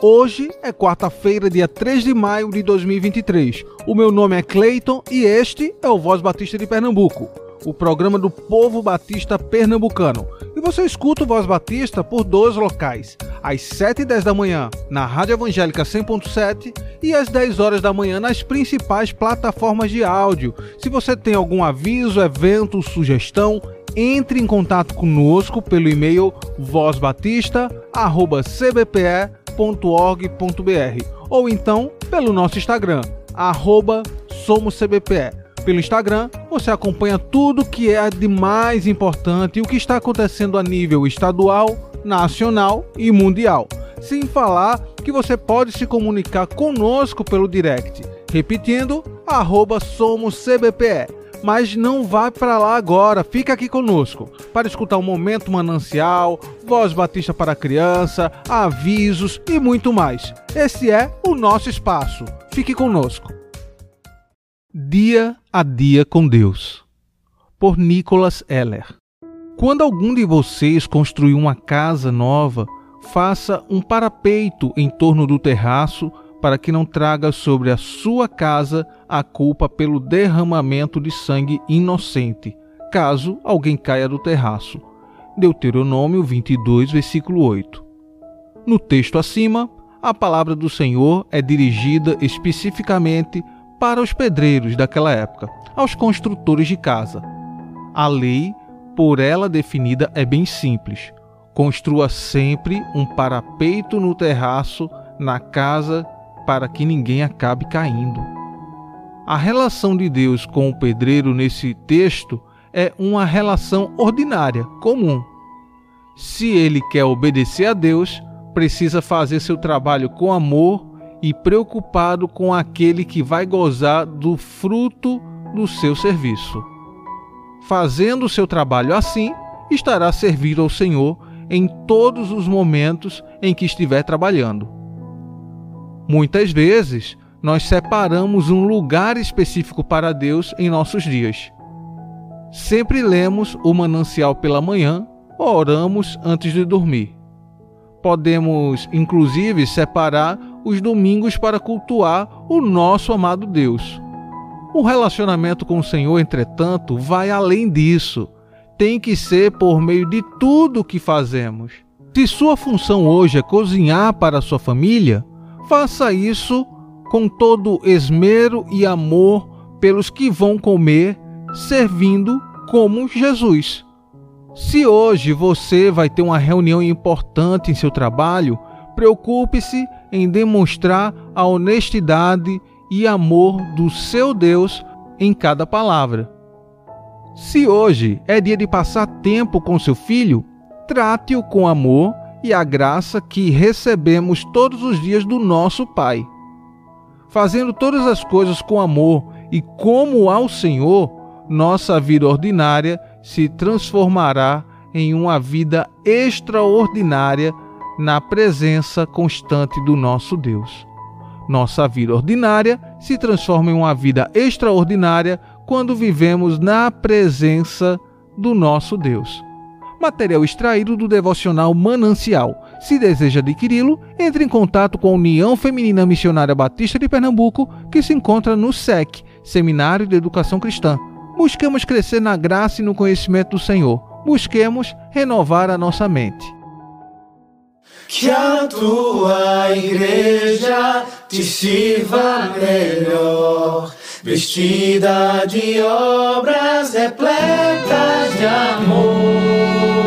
Hoje é quarta-feira, dia 3 de maio de 2023. O meu nome é Cleiton e este é o Voz Batista de Pernambuco, o programa do povo batista pernambucano. E você escuta o Voz Batista por dois locais, às 7 e 10 da manhã na Rádio Evangélica 100.7 e às 10 horas da manhã nas principais plataformas de áudio. Se você tem algum aviso, evento, sugestão, entre em contato conosco pelo e-mail vozbatista@cbpe somos.org.br ou então pelo nosso Instagram, arroba SomosCBPE. Pelo Instagram, você acompanha tudo que é de mais importante e o que está acontecendo a nível estadual, nacional e mundial. Sem falar que você pode se comunicar conosco pelo direct, repetindo, arroba SomosCBPE mas não vá para lá agora, fica aqui conosco para escutar o Momento Manancial, Voz Batista para Criança, avisos e muito mais. Esse é o nosso espaço. Fique conosco. Dia a Dia com Deus, por Nicholas Eller. Quando algum de vocês construir uma casa nova, faça um parapeito em torno do terraço para que não traga sobre a sua casa a culpa pelo derramamento de sangue inocente, caso alguém caia do terraço. Deuteronômio 22, versículo 8. No texto acima, a palavra do Senhor é dirigida especificamente para os pedreiros daquela época, aos construtores de casa. A lei, por ela definida, é bem simples. Construa sempre um parapeito no terraço na casa para que ninguém acabe caindo. A relação de Deus com o pedreiro nesse texto é uma relação ordinária, comum. Se ele quer obedecer a Deus, precisa fazer seu trabalho com amor e preocupado com aquele que vai gozar do fruto do seu serviço. Fazendo seu trabalho assim, estará servindo ao Senhor em todos os momentos em que estiver trabalhando. Muitas vezes, nós separamos um lugar específico para Deus em nossos dias. Sempre lemos o manancial pela manhã ou oramos antes de dormir. Podemos, inclusive, separar os domingos para cultuar o nosso amado Deus. O relacionamento com o Senhor, entretanto, vai além disso. Tem que ser por meio de tudo o que fazemos. Se sua função hoje é cozinhar para sua família, Faça isso com todo esmero e amor pelos que vão comer, servindo como Jesus. Se hoje você vai ter uma reunião importante em seu trabalho, preocupe-se em demonstrar a honestidade e amor do seu Deus em cada palavra. Se hoje é dia de passar tempo com seu filho, trate-o com amor e a graça que recebemos todos os dias do nosso Pai. Fazendo todas as coisas com amor e como ao Senhor, nossa vida ordinária se transformará em uma vida extraordinária na presença constante do nosso Deus. Nossa vida ordinária se transforma em uma vida extraordinária quando vivemos na presença do nosso Deus material extraído do devocional Manancial. Se deseja adquiri-lo, entre em contato com a União Feminina Missionária Batista de Pernambuco, que se encontra no SEC, Seminário de Educação Cristã. Busquemos crescer na graça e no conhecimento do Senhor. Busquemos renovar a nossa mente. Que a tua igreja te sirva melhor, vestida de obras repletas de amor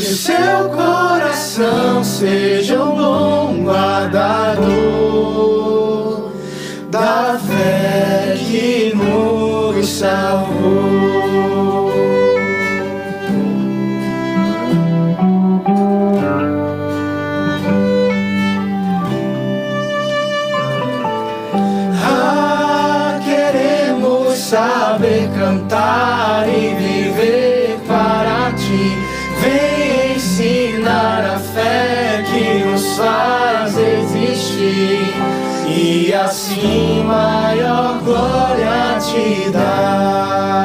seu coração seja um bom guardador da fé que nos salvou. Assim maior glória te dar.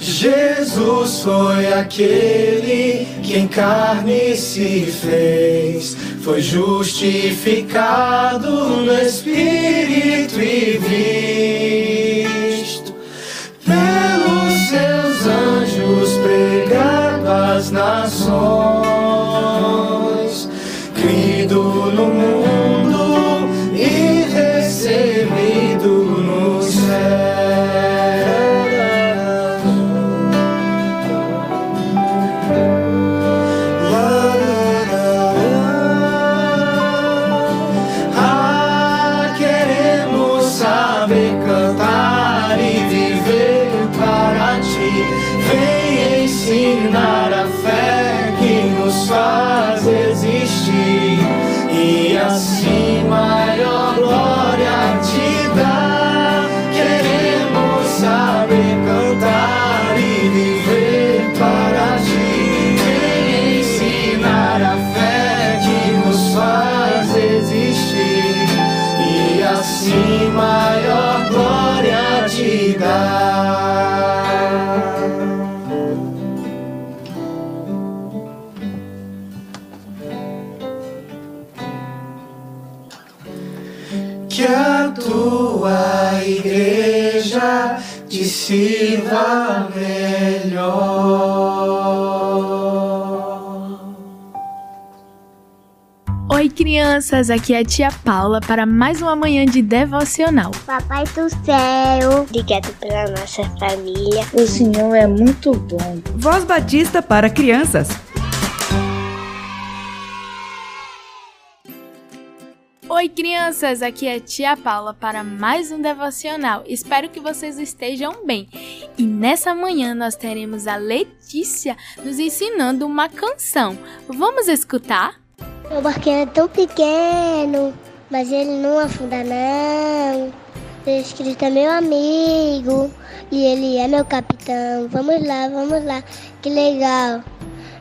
Jesus foi aquele que em carne se fez, foi justificado no Espírito e visto pelos seus anjos pregado às nações, a tua igreja te sirva melhor. Oi, crianças! Aqui é a tia Paula para mais uma manhã de devocional. Papai do céu, obrigado pela nossa família. O Senhor é muito bom. Voz Batista para crianças. Oi, crianças! Aqui é a tia Paula para mais um devocional. Espero que vocês estejam bem. E nessa manhã nós teremos a Letícia nos ensinando uma canção. Vamos escutar? Meu barquinho é tão pequeno, mas ele não afunda não. Jesus Cristo é meu amigo e ele é meu capitão. Vamos lá, vamos lá, que legal.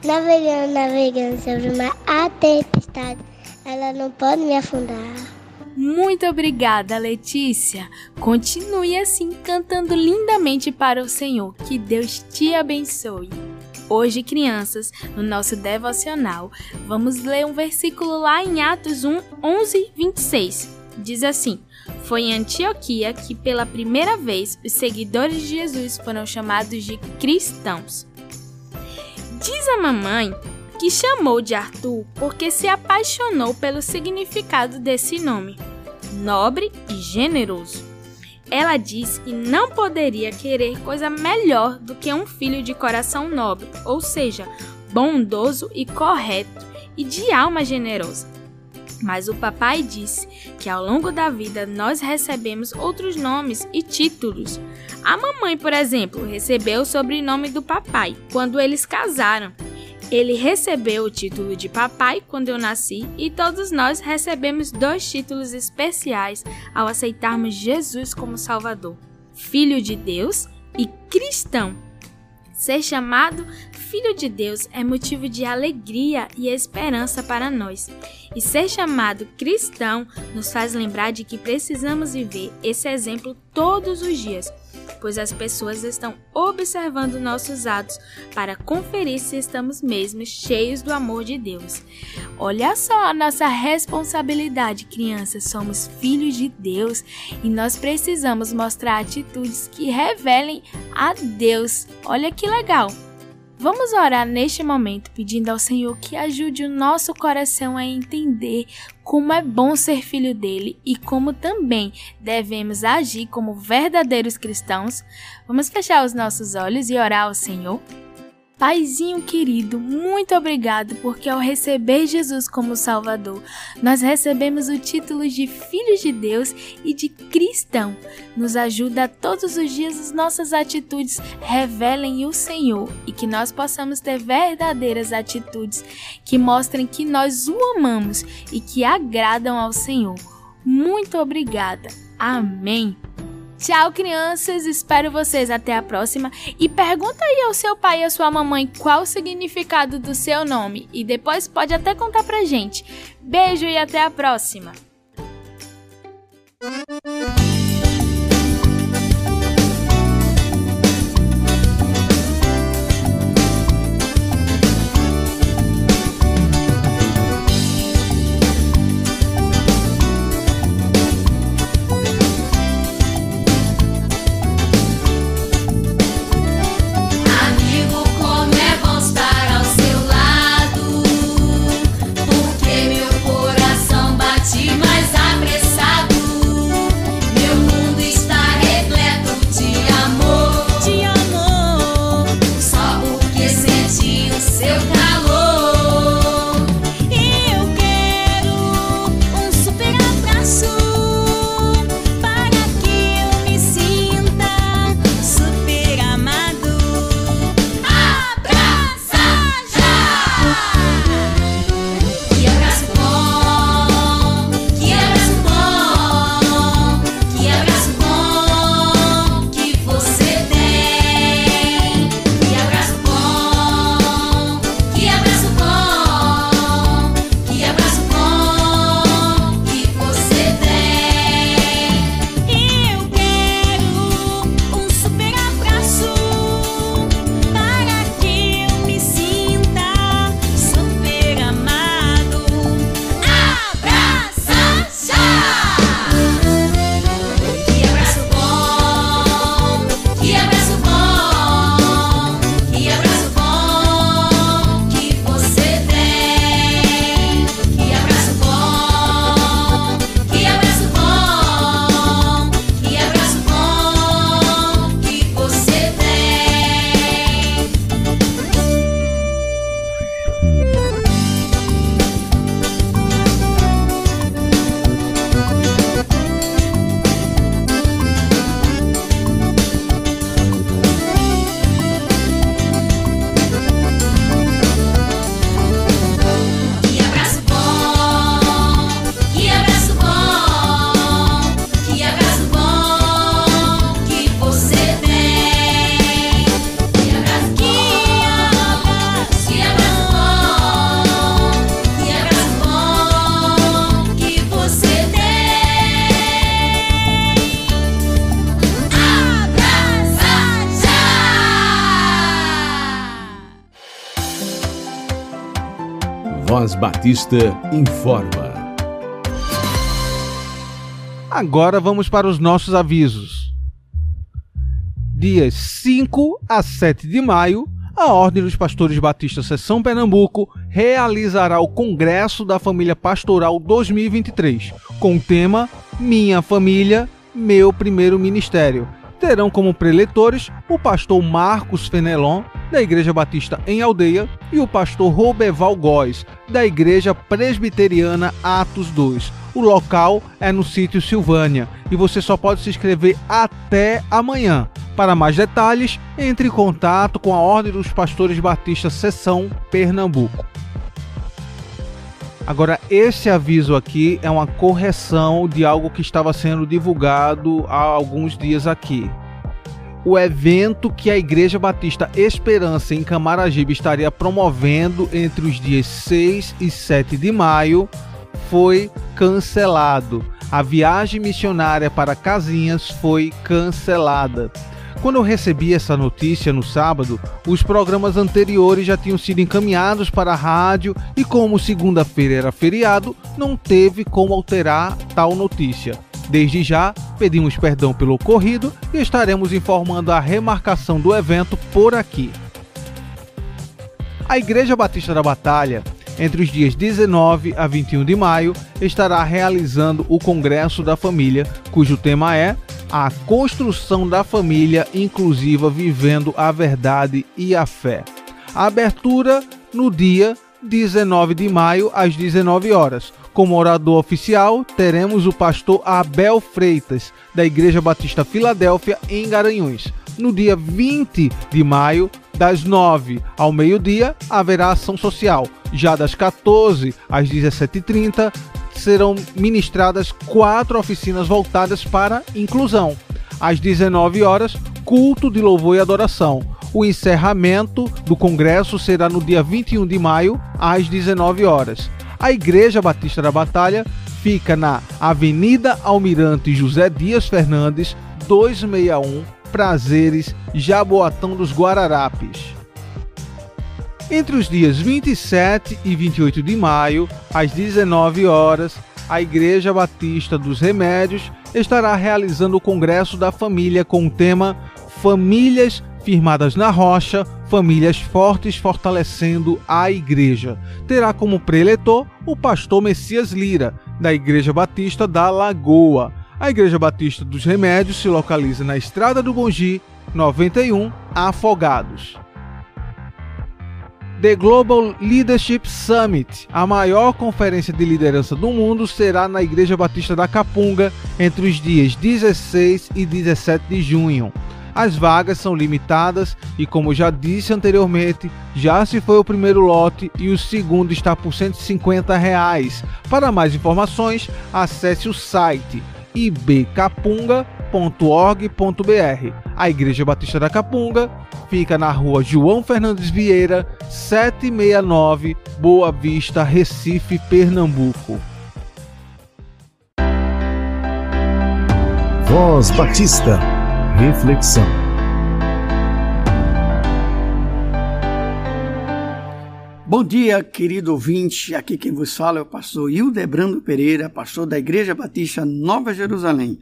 Navegando, navegando sobre o mar, a tempestade, ela não pode me afundar. Muito obrigada, Letícia. Continue assim cantando lindamente para o Senhor. Que Deus te abençoe. Hoje, crianças, no nosso devocional, vamos ler um versículo lá em Atos 1, 11, 26. Diz assim: Foi em Antioquia que, pela primeira vez, os seguidores de Jesus foram chamados de cristãos. Diz a mamãe que chamou de Arthur porque se apaixonou pelo significado desse nome, nobre e generoso. Ela disse que não poderia querer coisa melhor do que um filho de coração nobre, ou seja, bondoso e correto, e de alma generosa. Mas o papai disse que ao longo da vida nós recebemos outros nomes e títulos. A mamãe, por exemplo, recebeu o sobrenome do papai quando eles casaram. Ele recebeu o título de papai quando eu nasci e todos nós recebemos dois títulos especiais ao aceitarmos Jesus como Salvador: Filho de Deus e Cristão. Ser chamado Filho de Deus é motivo de alegria e esperança para nós. E ser chamado cristão nos faz lembrar de que precisamos viver esse exemplo todos os dias, pois as pessoas estão observando nossos atos para conferir se estamos mesmo cheios do amor de Deus. Olha só a nossa responsabilidade, crianças. Somos filhos de Deus e nós precisamos mostrar atitudes que revelem a Deus. Olha que legal! Vamos orar neste momento pedindo ao Senhor que ajude o nosso coração a entender como é bom ser filho dele e como também devemos agir como verdadeiros cristãos. Vamos fechar os nossos olhos e orar ao Senhor. Paizinho querido, muito obrigado porque ao receber Jesus como Salvador, nós recebemos o título de filhos de Deus e de cristão. Nos ajuda a todos os dias as nossas atitudes revelem o Senhor e que nós possamos ter verdadeiras atitudes que mostrem que nós o amamos e que agradam ao Senhor. Muito obrigada. Amém. Tchau, crianças. Espero vocês até a próxima. E pergunta aí ao seu pai e à sua mamãe qual o significado do seu nome. E depois pode até contar pra gente. Beijo e até a próxima. Batista informa. Agora vamos para os nossos avisos. Dias 5 a 7 de maio, a Ordem dos Pastores Batista Seção Pernambuco realizará o Congresso da Família Pastoral 2023, com o tema Minha Família, Meu Primeiro Ministério. Terão como preletores o pastor Marcos Fenelon, da Igreja Batista em Aldeia, e o pastor Roberval Góes, da Igreja Presbiteriana Atos 2. O local é no sítio Silvânia e você só pode se inscrever até amanhã. Para mais detalhes, entre em contato com a Ordem dos Pastores Batistas Seção Pernambuco. Agora, esse aviso aqui é uma correção de algo que estava sendo divulgado há alguns dias aqui o evento que a Igreja Batista Esperança em Camaragibe estaria promovendo entre os dias 6 e 7 de maio foi cancelado. A viagem missionária para Casinhas foi cancelada. Quando eu recebi essa notícia no sábado, os programas anteriores já tinham sido encaminhados para a rádio e, como segunda-feira era feriado, não teve como alterar tal notícia. Desde já, pedimos perdão pelo ocorrido e estaremos informando a remarcação do evento por aqui. A Igreja Batista da Batalha, entre os dias 19 a 21 de maio, estará realizando o Congresso da Família, cujo tema é a construção da família inclusiva vivendo a verdade e a fé. A abertura no dia 19 de maio às 19 horas, como orador oficial, teremos o pastor Abel Freitas, da Igreja Batista Filadélfia, em Garanhuns. No dia 20 de maio, das 9 ao meio-dia, haverá ação social. Já das 14 às 17h30, serão ministradas quatro oficinas voltadas para inclusão. Às 19 horas, culto de louvor e adoração. O encerramento do congresso será no dia 21 de maio, às 19 horas. A Igreja Batista da Batalha fica na Avenida Almirante José Dias Fernandes, 261, Prazeres, Jaboatão dos Guararapes. Entre os dias 27 e 28 de maio, às 19 horas, a Igreja Batista dos Remédios estará realizando o Congresso da Família com o tema Famílias firmadas na rocha, famílias fortes fortalecendo a igreja. Terá como preletor o pastor Messias Lira, da Igreja Batista da Lagoa. A Igreja Batista dos Remédios se localiza na Estrada do Bongi, 91, Afogados. The Global Leadership Summit, a maior conferência de liderança do mundo, será na Igreja Batista da Capunga entre os dias 16 e 17 de junho. As vagas são limitadas e, como já disse anteriormente, já se foi o primeiro lote e o segundo está por 150 reais. Para mais informações, acesse o site ibcapunga.org.br. A Igreja Batista da Capunga fica na rua João Fernandes Vieira, 769, Boa Vista, Recife, Pernambuco. Voz Batista. Reflexão. Bom dia, querido ouvinte. Aqui quem vos fala é o pastor Hildebrando Pereira, pastor da Igreja Batista Nova Jerusalém.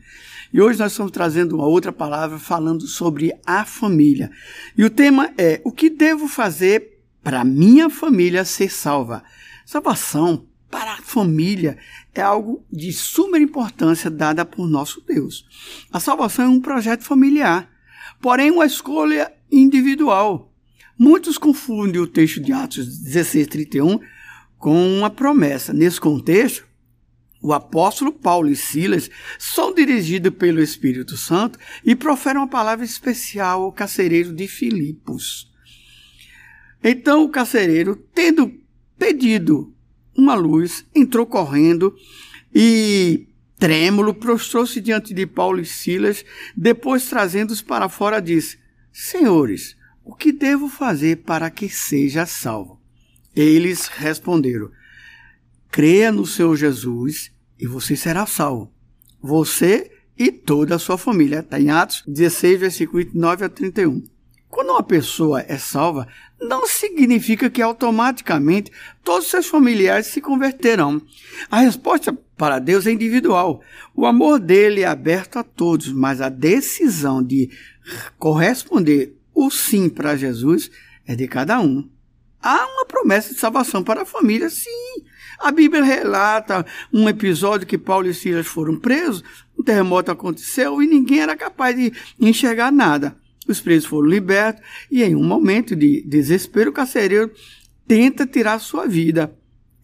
E hoje nós estamos trazendo uma outra palavra falando sobre a família. E o tema é: o que devo fazer para minha família ser salva? Salvação para a família é algo de suma importância dada por nosso Deus. A salvação é um projeto familiar, porém uma escolha individual. Muitos confundem o texto de Atos 16:31 com uma promessa. Nesse contexto, o apóstolo Paulo e Silas são dirigidos pelo Espírito Santo e proferem uma palavra especial ao carcereiro de Filipos. Então o carcereiro, tendo pedido uma luz, entrou correndo e, trêmulo, prostrou-se diante de Paulo e Silas, depois trazendo-os para fora, disse: Senhores, o que devo fazer para que seja salvo? Eles responderam: creia no Senhor Jesus e você será salvo. Você e toda a sua família. Está em Atos 16, versículo 9 a 31. Quando uma pessoa é salva, não significa que automaticamente todos seus familiares se converterão. A resposta para Deus é individual. O amor dele é aberto a todos, mas a decisão de corresponder o sim para Jesus é de cada um. Há uma promessa de salvação para a família, sim. A Bíblia relata um episódio que Paulo e Silas foram presos, um terremoto aconteceu e ninguém era capaz de enxergar nada. Os presos foram libertos e, em um momento de desespero, o carcereiro tenta tirar sua vida.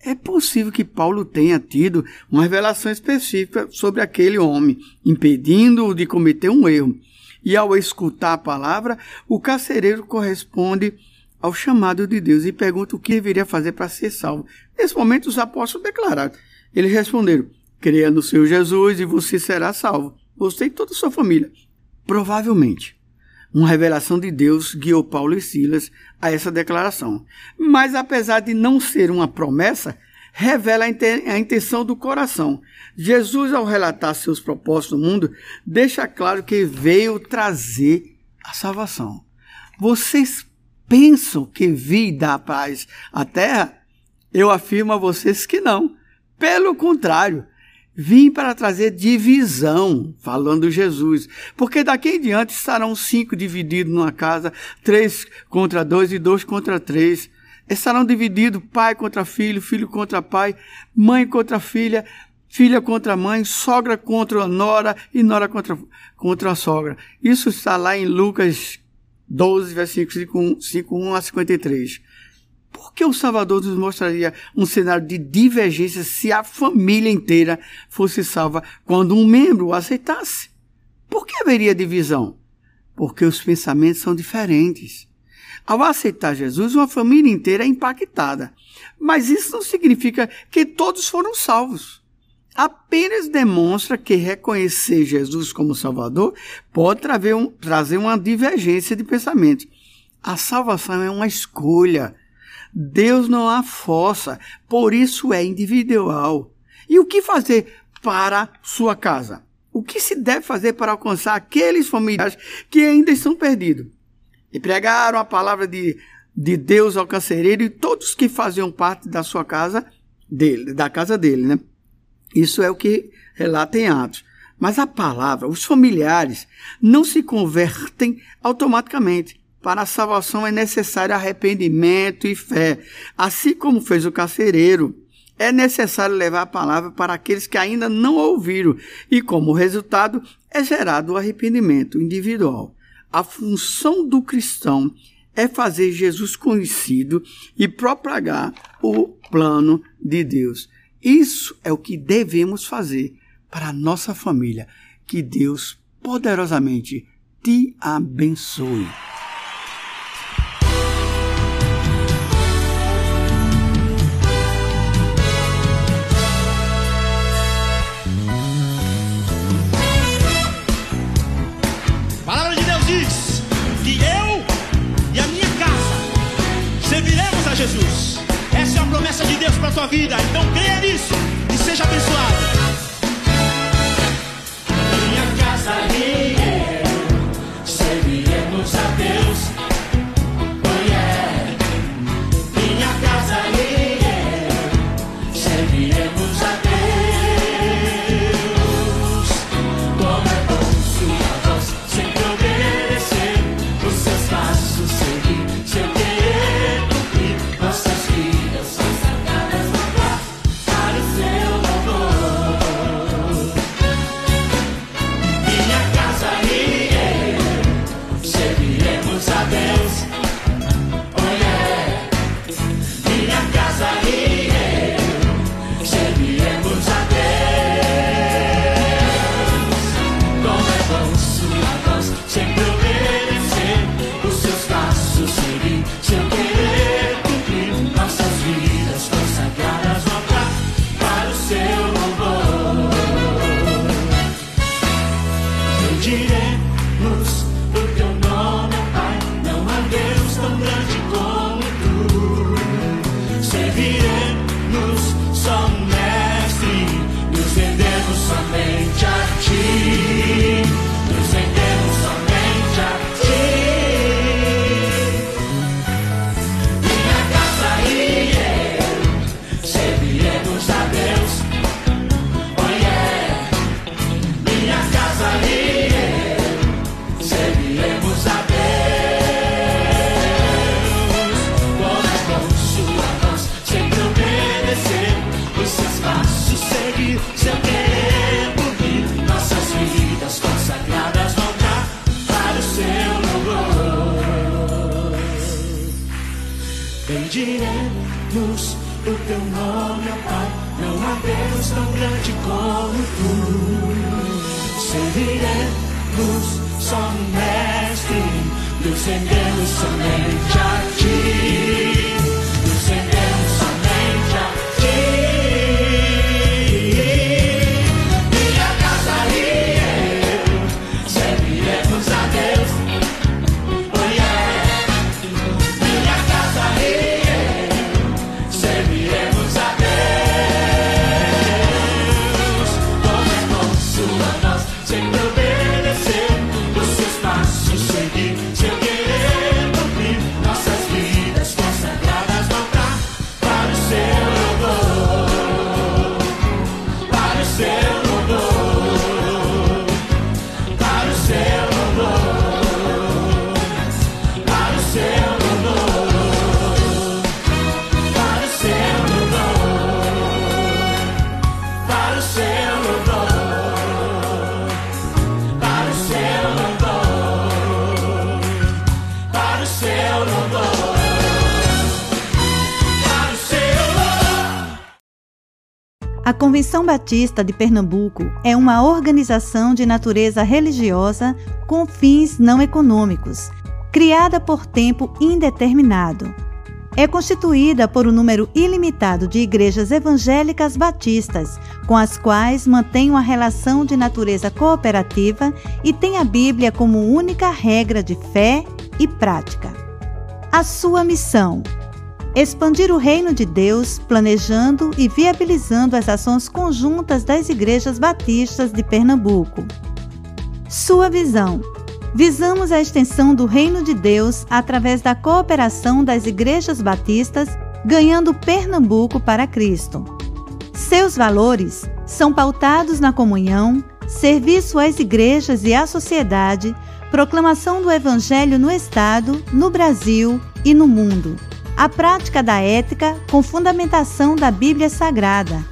É possível que Paulo tenha tido uma revelação específica sobre aquele homem, impedindo-o de cometer um erro. E ao escutar a palavra, o carcereiro corresponde ao chamado de Deus e pergunta o que deveria fazer para ser salvo. Nesse momento, os apóstolos declararam. Eles responderam: creia no Senhor Jesus e você será salvo. Você e toda a sua família. Provavelmente, uma revelação de Deus guiou Paulo e Silas a essa declaração. Mas, apesar de não ser uma promessa, revela a intenção do coração. Jesus, ao relatar seus propósitos no mundo, deixa claro que veio trazer a salvação. Vocês pensam que vi dar paz à terra, eu afirmo a vocês que não. Pelo contrário, vim para trazer divisão, falando Jesus. Porque daqui em diante estarão cinco divididos numa casa, três contra dois e dois contra três. Estarão divididos pai contra filho, filho contra pai, mãe contra filha, filha contra mãe, sogra contra nora e nora contra, contra a sogra. Isso está lá em Lucas 12, versículos 51 a 53. Por que o Salvador nos mostraria um cenário de divergência se a família inteira fosse salva quando um membro o aceitasse? Por que haveria divisão? Porque os pensamentos são diferentes. Ao aceitar Jesus, uma família inteira é impactada. Mas isso não significa que todos foram salvos. Apenas demonstra que reconhecer Jesus como Salvador pode trazer, um, trazer uma divergência de pensamento. A salvação é uma escolha. Deus não a força, por isso é individual. E o que fazer para sua casa? O que se deve fazer para alcançar aqueles familiares que ainda estão perdidos? E pregaram a palavra de, de Deus ao carcereiro e todos que faziam parte da sua casa, dele, da casa dele, né? Isso é o que relata em Atos. Mas a palavra, os familiares, não se convertem automaticamente. Para a salvação é necessário arrependimento e fé. Assim como fez o carcereiro, é necessário levar a palavra para aqueles que ainda não ouviram, e como resultado é gerado o arrependimento individual. A função do cristão é fazer Jesus conhecido e propagar o plano de Deus. Isso é o que devemos fazer para a nossa família. Que Deus poderosamente te abençoe. A Batista de Pernambuco é uma organização de natureza religiosa com fins não econômicos, criada por tempo indeterminado. É constituída por um número ilimitado de igrejas evangélicas batistas, com as quais mantém uma relação de natureza cooperativa e tem a Bíblia como única regra de fé e prática. A sua missão: expandir o reino de Deus, planejando e viabilizando as ações conjuntas das igrejas batistas de Pernambuco. Sua visão: visamos a extensão do reino de Deus através da cooperação das igrejas batistas, ganhando Pernambuco para Cristo. Seus valores são pautados na comunhão, serviço às igrejas e à sociedade, proclamação do Evangelho no Estado, no Brasil e no mundo, a prática da ética com fundamentação da Bíblia Sagrada,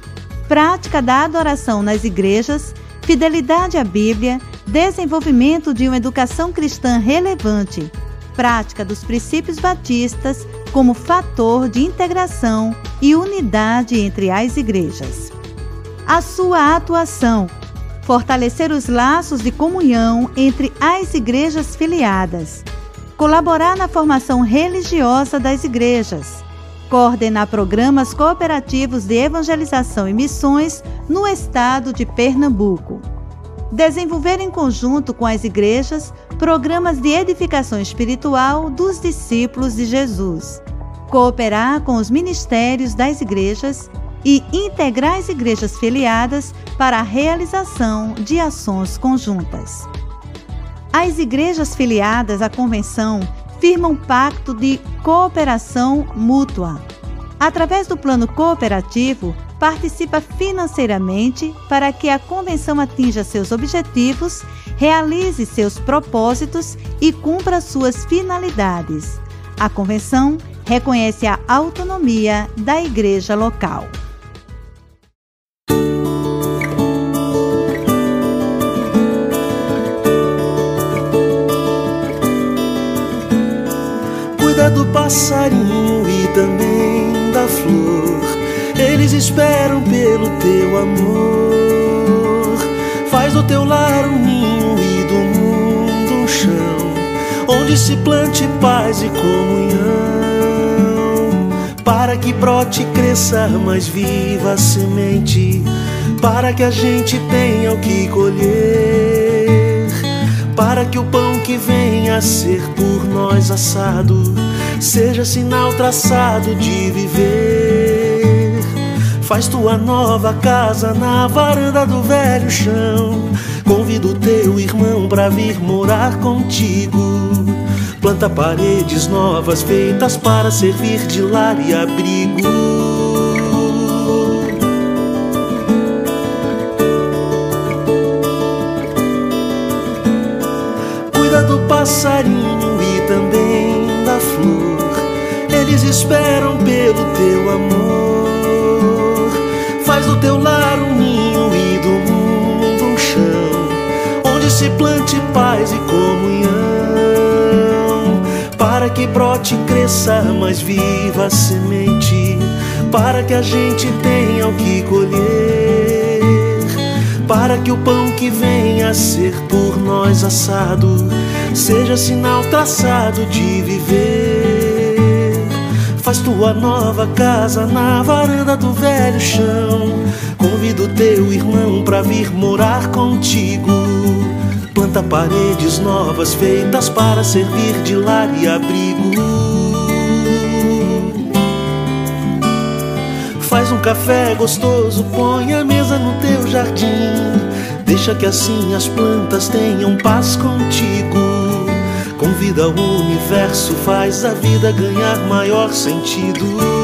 prática da adoração nas igrejas, fidelidade à Bíblia, desenvolvimento de uma educação cristã relevante, prática dos princípios batistas como fator de integração e unidade entre as igrejas. A sua atuação. Fortalecer os laços de comunhão entre as igrejas filiadas, colaborar na formação religiosa das igrejas, coordenar programas cooperativos de evangelização e missões no estado de Pernambuco, desenvolver em conjunto com as igrejas programas de edificação espiritual dos discípulos de Jesus, cooperar com os ministérios das igrejas e integrar as igrejas filiadas para a realização de ações conjuntas. As igrejas filiadas à convenção firmam pacto de cooperação mútua. Através do plano cooperativo, participa financeiramente para que a convenção atinja seus objetivos, realize seus propósitos e cumpra suas finalidades. A convenção reconhece a autonomia da igreja local. Passarinho e também da flor. Eles esperam pelo teu amor. Faz do teu lar um ninho e do mundo um chão, onde se plante paz e comunhão para que brote e cresça mais viva a semente, para que a gente tenha o que colher, para que o pão que venha a ser por nós assado seja sinal traçado de viver. Faz tua nova casa na varanda do velho chão. Convido teu irmão pra vir morar contigo. Planta paredes novas feitas para servir de lar e abrigo. Esperam pelo teu amor. Faz do teu lar um ninho e do mundo um chão, onde se plante paz e comunhão para que brote e cresça mais viva a semente, para que a gente tenha o que colher, para que o pão que venha a ser por nós assado seja sinal traçado de viver. Faz tua nova casa na varanda do velho chão. Convido teu irmão pra vir morar contigo Planta paredes novas feitas para servir de lar e abrigo. Faz um café gostoso, põe a mesa no teu jardim. Deixa que assim as plantas tenham paz contigo. Convida o universo, faz a vida ganhar maior sentido.